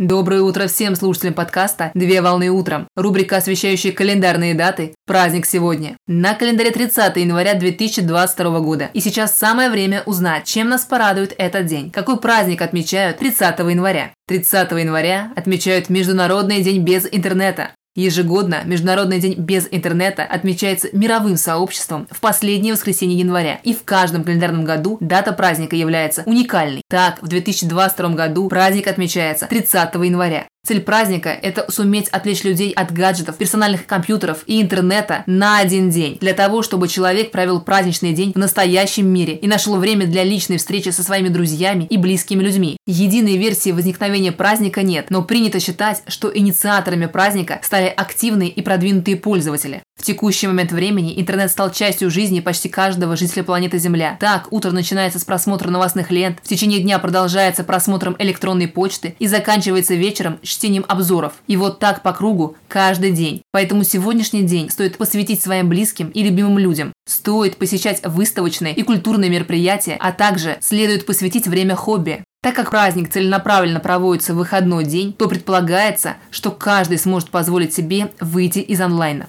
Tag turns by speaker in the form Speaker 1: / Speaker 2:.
Speaker 1: Доброе утро всем слушателям подкаста «Две волны утром». Рубрика, освещающая календарные даты. Праздник сегодня. На календаре 30 января 2022 года. И сейчас самое время узнать, чем нас порадует этот день. Какой праздник отмечают 30 января? 30 января отмечают Международный день без интернета. Ежегодно Международный день без интернета отмечается мировым сообществом в последнее воскресенье января, и в каждом календарном году дата праздника является уникальной. Так, в 2022 году праздник отмечается 30 января. Цель праздника – это суметь отвлечь людей от гаджетов, персональных компьютеров и интернета на один день, для того, чтобы человек провел праздничный день в настоящем мире и нашел время для личной встречи со своими друзьями и близкими людьми. Единой версии возникновения праздника нет, но принято считать, что инициаторами праздника стали активные и продвинутые пользователи. В текущий момент времени интернет стал частью жизни почти каждого жителя планеты Земля. Так, утро начинается с просмотра новостных лент, в течение дня продолжается просмотром электронной почты и заканчивается вечером чтением обзоров. И вот так по кругу каждый день. Поэтому сегодняшний день стоит посвятить своим близким и любимым людям. Стоит посещать выставочные и культурные мероприятия, а также следует посвятить время хобби. Так как праздник целенаправленно проводится в выходной день, то предполагается, что каждый сможет позволить себе выйти из онлайна.